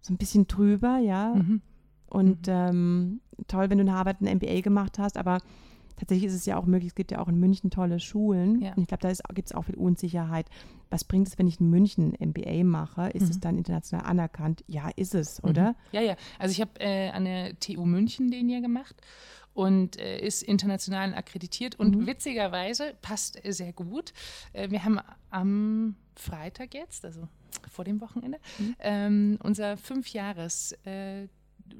so ein bisschen drüber, ja. Mhm. Und ähm, toll, wenn du in Harvard ein MBA gemacht hast, aber tatsächlich ist es ja auch möglich, es gibt ja auch in München tolle Schulen. Ja. Und ich glaube, da gibt es auch viel Unsicherheit. Was bringt es, wenn ich in München ein MBA mache? Ist es Mhm. dann international anerkannt? Ja, ist es, oder? Mhm. Ja, ja. Also ich habe äh, an der TU München den hier gemacht und äh, ist international akkreditiert und Mhm. witzigerweise passt äh, sehr gut. Äh, wir haben am Freitag jetzt, also vor dem Wochenende, Mhm. ähm, unser Fünfjahres äh,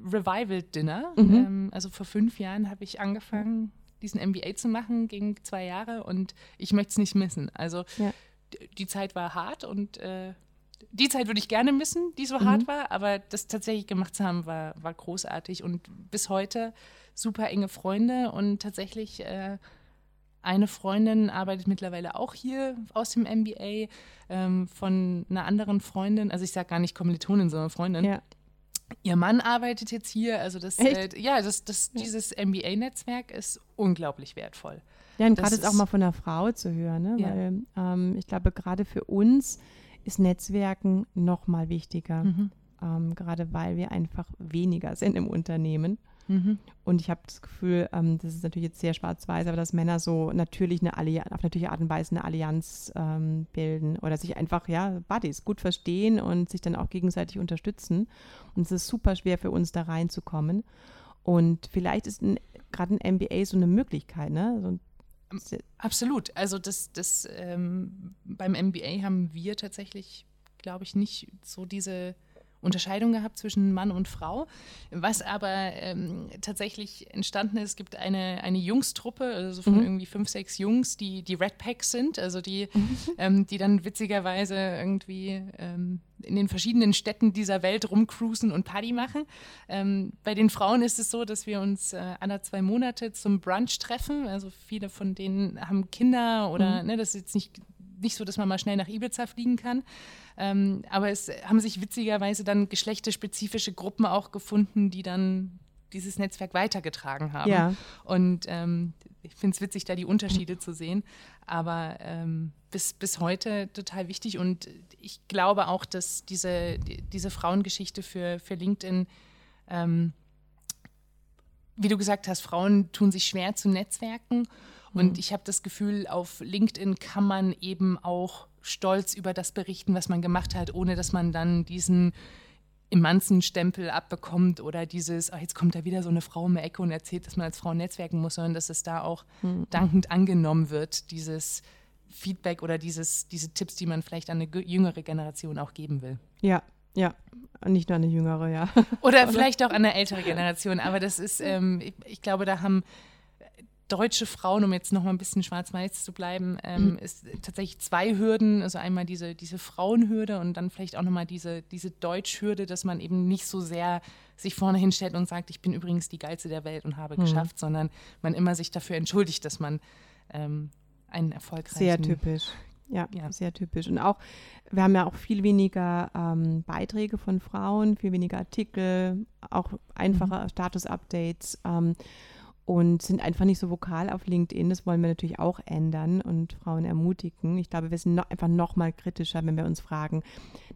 Revival Dinner. Mhm. Ähm, also vor fünf Jahren habe ich angefangen, diesen MBA zu machen, ging zwei Jahre und ich möchte es nicht missen. Also Ja. die Zeit war hart und äh, die Zeit würde ich gerne missen, die so Mhm. hart war, aber das tatsächlich gemacht zu haben, war, war großartig und bis heute super enge Freunde und tatsächlich äh, eine Freundin arbeitet mittlerweile auch hier aus dem MBA ähm, von einer anderen Freundin, also ich sage gar nicht Kommilitonin, sondern Freundin. Ja. Ihr Mann arbeitet jetzt hier, also das, äh, ja, das, das, dieses MBA-Netzwerk ist unglaublich wertvoll. Ja, und gerade ist auch mal von einer Frau zu hören, ne? Ja. weil ähm, ich glaube, gerade für uns ist Netzwerken noch mal wichtiger, Mhm. ähm, gerade weil wir einfach weniger sind im Unternehmen. Mhm. Und ich habe das Gefühl, ähm, das ist natürlich jetzt sehr schwarz-weiß, aber dass Männer so natürlich eine Allianz, auf natürliche Art und Weise eine Allianz ähm, bilden oder sich einfach, ja, Buddies gut verstehen und sich dann auch gegenseitig unterstützen. Und es ist super schwer für uns da reinzukommen. Und vielleicht ist gerade ein MBA so eine Möglichkeit, ne? So ein, Absolut. Also das, das ähm, beim MBA haben wir tatsächlich, glaube ich, nicht so diese Unterscheidung gehabt zwischen Mann und Frau. Was aber ähm, tatsächlich entstanden ist, es gibt eine, eine Jungstruppe, also von Mhm. irgendwie fünf, sechs Jungs, die die Red Packs sind, also die, ähm, die dann witzigerweise irgendwie ähm, in den verschiedenen Städten dieser Welt rumcruisen und Party machen. Ähm, bei den Frauen ist es so, dass wir uns äh, alle zwei Monate zum Brunch treffen. Also viele von denen haben Kinder oder ne, das ist jetzt nicht, nicht so, dass man mal schnell nach Ibiza fliegen kann. Ähm, aber es haben sich witzigerweise dann geschlechterspezifische Gruppen auch gefunden, die dann dieses Netzwerk weitergetragen haben. Ja. Und ähm, ich finde es witzig, da die Unterschiede zu sehen. Aber ähm, bis, bis heute total wichtig. Und ich glaube auch, dass diese, die- diese Frauengeschichte für, für LinkedIn, ähm, wie du gesagt hast, Frauen tun sich schwer zu Netzwerken. Und ich habe das Gefühl, auf LinkedIn kann man eben auch stolz über das berichten, was man gemacht hat, ohne dass man dann diesen Emanzenstempel abbekommt oder dieses, ah, jetzt kommt da wieder so eine Frau um die Ecke und erzählt, dass man als Frau netzwerken muss, sondern dass es da auch dankend angenommen wird, dieses Feedback oder dieses, diese Tipps, die man vielleicht an eine ge- jüngere Generation auch geben will. Ja, ja. Nicht nur eine jüngere, ja. Oder vielleicht auch an eine ältere Generation. Aber das ist, ähm, ich, ich glaube, da haben deutsche Frauen, um jetzt noch mal ein bisschen schwarz-weiß zu bleiben, ähm, ist tatsächlich zwei Hürden. Also einmal diese, diese Frauenhürde und dann vielleicht auch noch mal diese, diese Deutschhürde, dass man eben nicht so sehr sich vorne hinstellt und sagt, ich bin übrigens die Geilste der Welt und habe geschafft, sondern man immer sich dafür entschuldigt, dass man ähm, einen erfolgreichen... Sehr typisch. Ja, Ja. sehr typisch. Und auch, wir haben ja auch viel weniger ähm, Beiträge von Frauen, viel weniger Artikel, auch einfache Status-Updates ähm, und sind einfach nicht so vokal auf LinkedIn. Das wollen wir natürlich auch ändern und Frauen ermutigen. Ich glaube, wir sind noch, einfach noch mal kritischer, wenn wir uns fragen,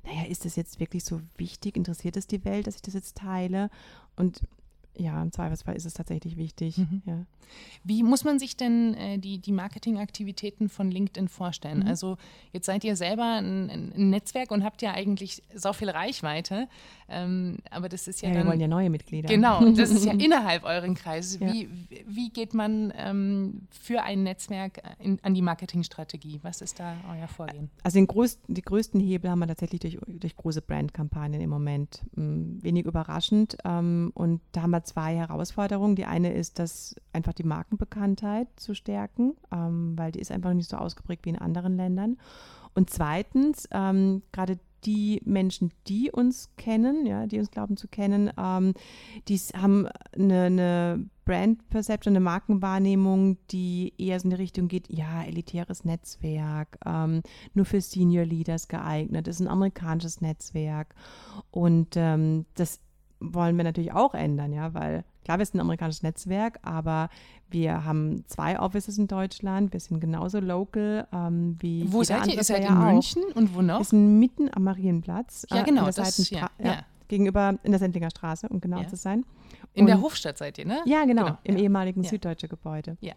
naja, ist das jetzt wirklich so wichtig? Interessiert es die Welt, dass ich das jetzt teile? Und ja, im Zweifelsfall ist es tatsächlich wichtig. Mhm. Ja. Wie muss man sich denn äh, die, die Marketingaktivitäten von LinkedIn vorstellen? Mhm. Also jetzt seid ihr selber ein, ein Netzwerk und habt ja eigentlich so viel Reichweite, ähm, aber das ist ja, Ja, wir dann... wollen ja neue Mitglieder. Genau, das ist ja innerhalb euren Kreises. Ja. Wie, wie geht man ähm, für ein Netzwerk äh, in, an die Marketingstrategie? Was ist da euer Vorgehen? Also den größten, die größten Hebel haben wir tatsächlich durch, durch große Brandkampagnen im Moment. Mm, Wenig überraschend. Ähm, und da haben wir zwei Herausforderungen. Die eine ist, dass einfach die Markenbekanntheit zu stärken, ähm, weil die ist einfach nicht so ausgeprägt wie in anderen Ländern. Und zweitens, ähm, gerade die Menschen, die uns kennen, ja, die uns glauben zu kennen, ähm, die haben eine, eine Brand Perception, eine Markenwahrnehmung, die eher so in die Richtung geht, ja, elitäres Netzwerk, ähm, nur für Senior Leaders geeignet, ist ein amerikanisches Netzwerk. Und ähm, das wollen wir natürlich auch ändern, ja, weil klar, wir sind ein amerikanisches Netzwerk, aber wir haben zwei Offices in Deutschland, wir sind genauso local ähm, wie Wo seid ihr? Ihr seid in München und wo noch? Wir sind mitten am Marienplatz. Ja, genau. Das, ja, ja. Gegenüber in der Sendlinger Straße, um genau zu sein. In und, der Hofstadt seid ihr, ne? Ja, genau, genau im ehemaligen Süddeutsche Gebäude. Ja.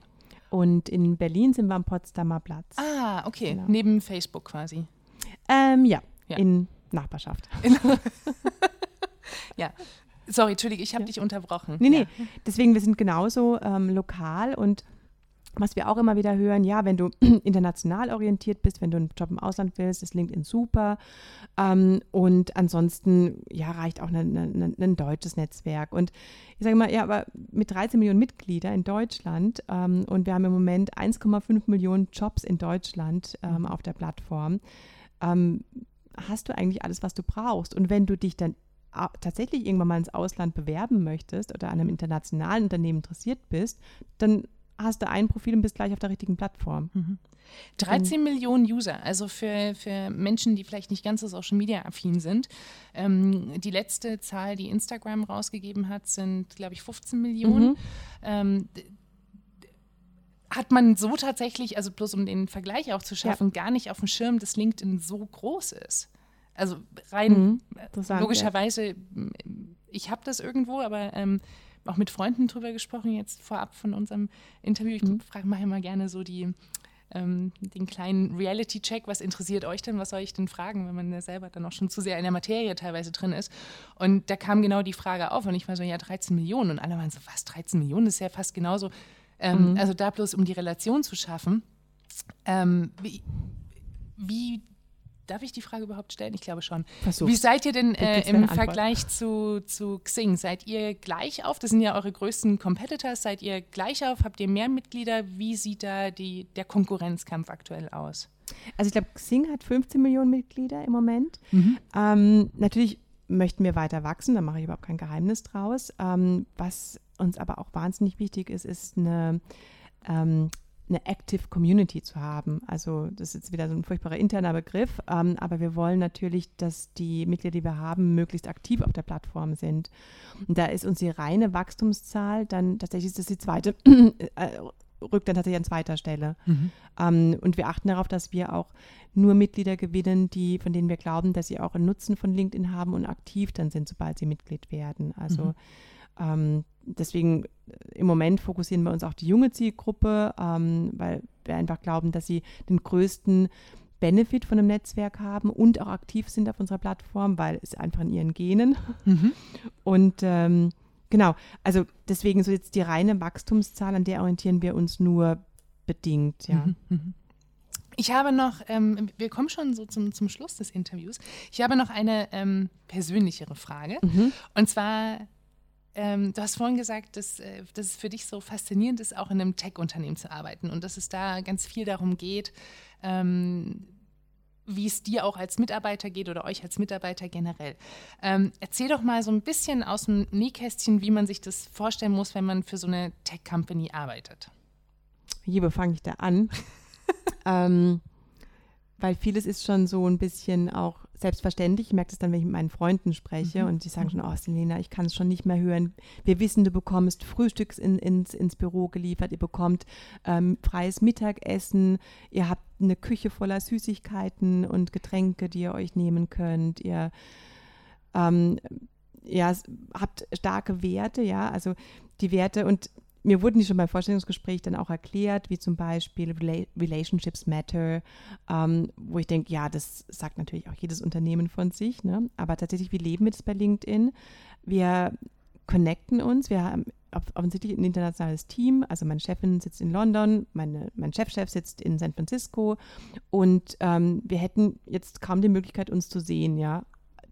Und in Berlin sind wir am Potsdamer Platz. Ah, okay. Genau. Neben Facebook quasi. Ähm, ja, in Nachbarschaft. ja. Sorry, Entschuldige, ich habe ja. dich unterbrochen. Nee, nee. Ja. Deswegen, wir sind genauso ähm, lokal und was wir auch immer wieder hören, ja, wenn du international orientiert bist, wenn du einen Job im Ausland willst, ist LinkedIn super. Ähm, und ansonsten, ja, reicht auch ein, ein, ein deutsches Netzwerk. Und ich sage mal, ja, aber mit 13 Millionen Mitgliedern in Deutschland ähm, und wir haben im Moment 1,5 Millionen Jobs in Deutschland ähm, mhm. auf der Plattform, ähm, hast du eigentlich alles, was du brauchst. Und wenn du dich dann tatsächlich irgendwann mal ins Ausland bewerben möchtest oder an einem internationalen Unternehmen interessiert bist, dann hast du ein Profil und bist gleich auf der richtigen Plattform. Mhm. 13 Millionen User, also für, für Menschen, die vielleicht nicht ganz so Social Media affin sind. Ähm, die letzte Zahl, die Instagram rausgegeben hat, sind, glaube ich, 15 Millionen. Mhm. Ähm, hat man so tatsächlich, also bloß um den Vergleich auch zu schaffen, ja. gar nicht auf dem Schirm, dass LinkedIn so groß ist. Also rein mhm, logischerweise, ich habe das irgendwo, aber ähm, auch mit Freunden drüber gesprochen, jetzt vorab von unserem Interview. Ich mhm. frage mal immer gerne so die, ähm, den kleinen Reality-Check, was interessiert euch denn, was soll ich denn fragen, wenn man ja selber dann auch schon zu sehr in der Materie teilweise drin ist. Und da kam genau die Frage auf und ich war so, ja, 13 Millionen. Und alle waren so, was, 13 Millionen? Das ist ja fast genauso. Ähm, mhm. Also da bloß, um die Relation zu schaffen. Ähm, wie, wie Darf ich die Frage überhaupt stellen? Ich glaube schon. Versuch's. Wie seid ihr denn äh, im Vergleich zu, zu Xing? Seid ihr gleich auf? Das sind ja eure größten Competitors. Seid ihr gleich auf? Habt ihr mehr Mitglieder? Wie sieht da die, der Konkurrenzkampf aktuell aus? Also ich glaube, Xing hat 15 Millionen Mitglieder im Moment. Mhm. Ähm, natürlich möchten wir weiter wachsen, da mache ich überhaupt kein Geheimnis draus. Ähm, was uns aber auch wahnsinnig wichtig ist, ist eine ähm, eine Active Community zu haben. Also das ist jetzt wieder so ein furchtbarer interner Begriff, ähm, aber wir wollen natürlich, dass die Mitglieder, die wir haben, möglichst aktiv auf der Plattform sind. Und da ist uns die reine Wachstumszahl dann tatsächlich ist das die zweite, äh, rückt dann tatsächlich an zweiter Stelle. Mhm. Ähm, und wir achten darauf, dass wir auch nur Mitglieder gewinnen, die, von denen wir glauben, dass sie auch einen Nutzen von LinkedIn haben und aktiv dann sind, sobald sie Mitglied werden. Also mhm. Ähm, deswegen äh, im Moment fokussieren wir uns auch die junge Zielgruppe, ähm, weil wir einfach glauben, dass sie den größten Benefit von einem Netzwerk haben und auch aktiv sind auf unserer Plattform, weil es einfach in ihren Genen. Mhm. Und ähm, genau, also deswegen so jetzt die reine Wachstumszahl, an der orientieren wir uns nur bedingt, ja. Mhm. mhm. Ich habe noch, ähm, wir kommen schon so zum, zum Schluss des Interviews. Ich habe noch eine ähm, persönlichere Frage. Mhm. Und zwar ähm, du hast vorhin gesagt, dass, äh, dass es für dich so faszinierend ist, auch in einem Tech-Unternehmen zu arbeiten und dass es da ganz viel darum geht, ähm, wie es dir auch als Mitarbeiter geht oder euch als Mitarbeiter generell. Ähm, erzähl doch mal so ein bisschen aus dem Nähkästchen, wie man sich das vorstellen muss, wenn man für so eine Tech-Company arbeitet. Wie fange ich da an? ähm, weil vieles ist schon so ein bisschen auch selbstverständlich. Ich merke das dann, wenn ich mit meinen Freunden spreche mhm. und die sagen schon, oh Selena, ich kann es schon nicht mehr hören. Wir wissen, du bekommst Frühstücks in, ins, ins Büro geliefert, ihr bekommt ähm, freies Mittagessen, ihr habt eine Küche voller Süßigkeiten und Getränke, die ihr euch nehmen könnt. Ihr ähm, ja, habt starke Werte, ja, also die Werte und mir wurden die schon beim Vorstellungsgespräch dann auch erklärt, wie zum Beispiel Relationships Matter, ähm, wo ich denke, ja, das sagt natürlich auch jedes Unternehmen von sich, ne? aber tatsächlich, wie leben wir das bei LinkedIn? Wir connecten uns, wir haben offensichtlich ein internationales Team, also meine Chefin sitzt in London, meine, mein Chefchef sitzt in San Francisco und ähm, wir hätten jetzt kaum die Möglichkeit, uns zu sehen, ja,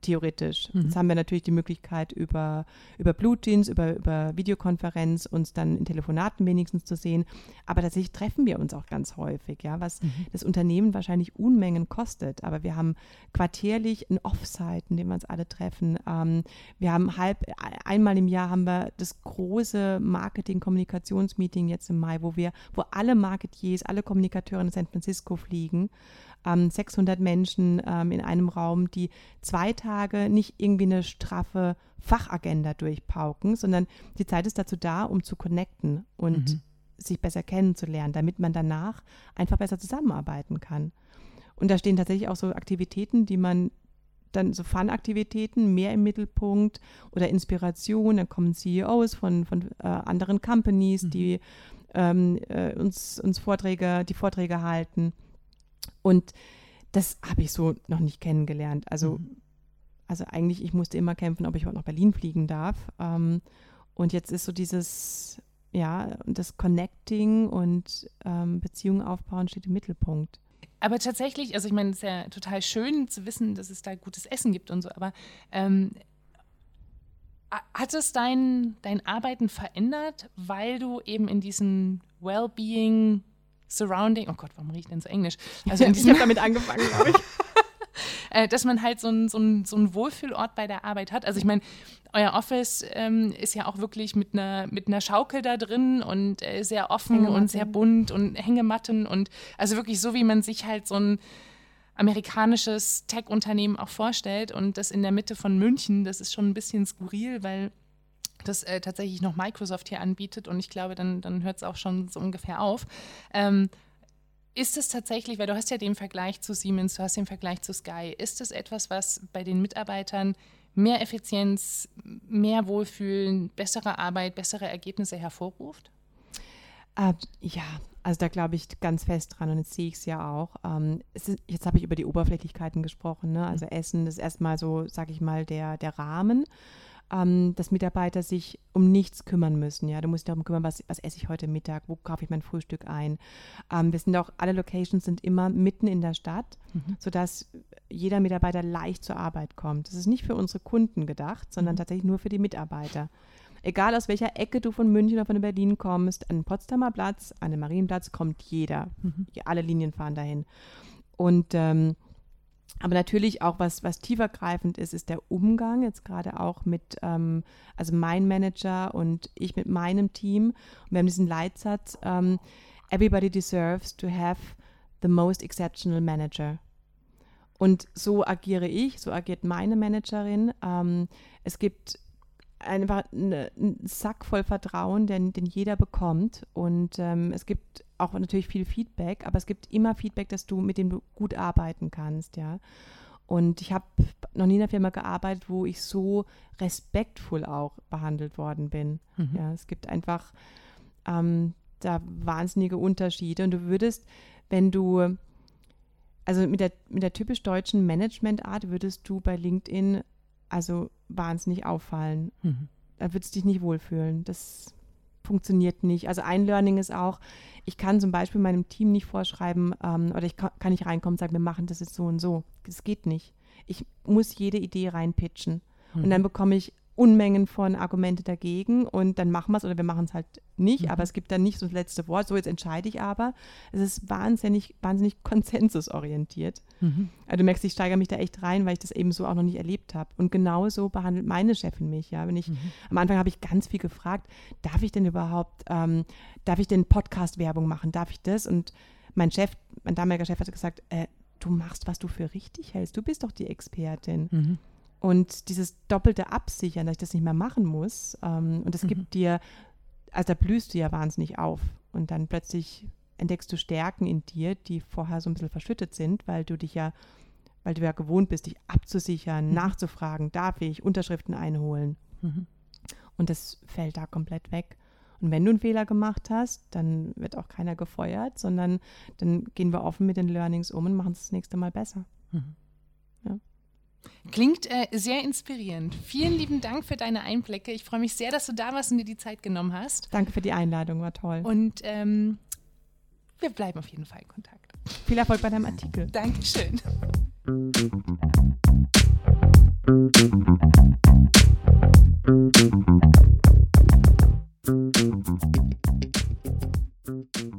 theoretisch. Mhm. Jetzt haben wir natürlich die Möglichkeit, über, über Bluetooth, über, über Videokonferenz uns dann in Telefonaten wenigstens zu sehen. Aber tatsächlich treffen wir uns auch ganz häufig, ja, was mhm. das Unternehmen wahrscheinlich Unmengen kostet. Aber wir haben quartärlich ein Offsite, in dem wir uns alle treffen. Ähm, wir haben halb, einmal im Jahr haben wir das große Marketing-Kommunikationsmeeting jetzt im Mai, wo wir, wo alle Marketiers, alle Kommunikateure in San Francisco fliegen ähm, 600 Menschen ähm, in einem Raum, die zwei Tage nicht irgendwie eine straffe Fachagenda durchpauken, sondern die Zeit ist dazu da, um zu connecten und mhm. sich besser kennenzulernen, damit man danach einfach besser zusammenarbeiten kann. Und da stehen tatsächlich auch so Aktivitäten, die man dann so Fun-Aktivitäten mehr im Mittelpunkt oder Inspiration. Dann kommen CEOs von, von äh, anderen Companies, mhm. die ähm, äh, uns, uns Vorträge, die Vorträge halten. Und das habe ich so noch nicht kennengelernt. Also, mhm. also eigentlich, ich musste immer kämpfen, ob ich heute nach Berlin fliegen darf. Ähm, und jetzt ist so dieses, ja, das Connecting und ähm, Beziehungen aufbauen steht im Mittelpunkt. Aber tatsächlich, also ich meine, es ist ja total schön zu wissen, dass es da gutes Essen gibt und so, aber ähm, hat es dein, dein Arbeiten verändert, weil du eben in diesen Wellbeing Surrounding, oh Gott, warum riecht denn so Englisch? Also in ich habe damit angefangen, glaube ich. Äh, dass man halt so einen so so ein Wohlfühlort bei der Arbeit hat. Also ich meine, euer Office ähm, ist ja auch wirklich mit einer mit einer Schaukel da drin und äh, sehr offen und sehr bunt und Hängematten und also wirklich so, wie man sich halt so ein amerikanisches Tech-Unternehmen auch vorstellt und das in der Mitte von München, das ist schon ein bisschen skurril, weil das äh, tatsächlich noch Microsoft hier anbietet und ich glaube, dann, dann hört es auch schon so ungefähr auf. Ähm, ist es tatsächlich, weil du hast ja den Vergleich zu Siemens, du hast den Vergleich zu Sky, ist es etwas, was bei den Mitarbeitern mehr Effizienz, mehr Wohlfühlen, bessere Arbeit, bessere Ergebnisse hervorruft? Äh, ja, also da glaube ich ganz fest dran und jetzt sehe ich es ja auch. Ähm, ist, jetzt habe ich über die Oberflächlichkeiten gesprochen. Ne? Also mhm. Essen ist erstmal so, sage ich mal, der, der Rahmen ähm, dass Mitarbeiter sich um nichts kümmern müssen. Ja, du musst dich darum kümmern, was, was esse ich heute Mittag, wo kaufe ich mein Frühstück ein. Ähm, wir sind auch, alle Locations sind immer mitten in der Stadt, mhm. sodass jeder Mitarbeiter leicht zur Arbeit kommt. Das ist nicht für unsere Kunden gedacht, sondern mhm. tatsächlich nur für die Mitarbeiter. Egal aus welcher Ecke du von München oder von Berlin kommst, an den Potsdamer Platz, an den Marienplatz kommt jeder. Mhm. Alle Linien fahren dahin. Und ähm, aber natürlich auch was, was tiefergreifend ist, ist der Umgang jetzt gerade auch mit, ähm, also mein Manager und ich mit meinem Team. Und wir haben diesen Leitsatz, ähm, everybody deserves to have the most exceptional manager. Und so agiere ich, so agiert meine Managerin. Ähm, es gibt einfach einen Sack voll Vertrauen, den, den jeder bekommt. Und ähm, es gibt auch natürlich viel Feedback, aber es gibt immer Feedback, dass du, mit dem du gut arbeiten kannst, ja. Und ich habe noch nie in einer Firma gearbeitet, wo ich so respektvoll auch behandelt worden bin. Mhm. Ja, es gibt einfach ähm, da wahnsinnige Unterschiede. Und du würdest, wenn du, also mit der, mit der typisch deutschen Managementart würdest du bei LinkedIn also wahnsinnig auffallen. Mhm. Da würdest du dich nicht wohlfühlen. Das funktioniert nicht. Also ein Learning ist auch, ich kann zum Beispiel meinem Team nicht vorschreiben ähm, oder ich kann, kann nicht reinkommen und sagen, wir machen das jetzt so und so. Das geht nicht. Ich muss jede Idee reinpitchen. Mhm. Und dann bekomme ich Unmengen von Argumente dagegen und dann machen wir es oder wir machen es halt nicht, mhm. aber es gibt dann nicht so das letzte Wort, so jetzt entscheide ich aber. Es ist wahnsinnig, wahnsinnig konsensusorientiert. Mhm. Also du merkst, ich steigere mich da echt rein, weil ich das eben so auch noch nicht erlebt habe. Und genauso behandelt meine Chefin mich, ja. Wenn ich, mhm. am Anfang habe ich ganz viel gefragt, darf ich denn überhaupt, ähm, darf ich denn Podcast-Werbung machen, darf ich das? Und mein Chef, mein damaliger Chef hat gesagt, äh, du machst, was du für richtig hältst, du bist doch die Expertin. Und dieses doppelte Absichern, dass ich das nicht mehr machen muss, ähm, und das mhm. gibt dir, also da blühst du ja wahnsinnig auf. Und dann plötzlich entdeckst du Stärken in dir, die vorher so ein bisschen verschüttet sind, weil du dich ja, weil du ja gewohnt bist, dich abzusichern, mhm. nachzufragen, darf ich Unterschriften einholen. Mhm. Und das fällt da komplett weg. Und wenn du einen Fehler gemacht hast, dann wird auch keiner gefeuert, sondern dann gehen wir offen mit den Learnings um und machen es das nächste Mal besser. Mhm. Klingt äh, sehr inspirierend. Vielen lieben Dank für deine Einblicke. Ich freue mich sehr, dass du da warst und dir die Zeit genommen hast. Danke für die Einladung, war toll. Und ähm, wir bleiben auf jeden Fall in Kontakt. Viel Erfolg bei deinem Artikel. Dankeschön. Thank you.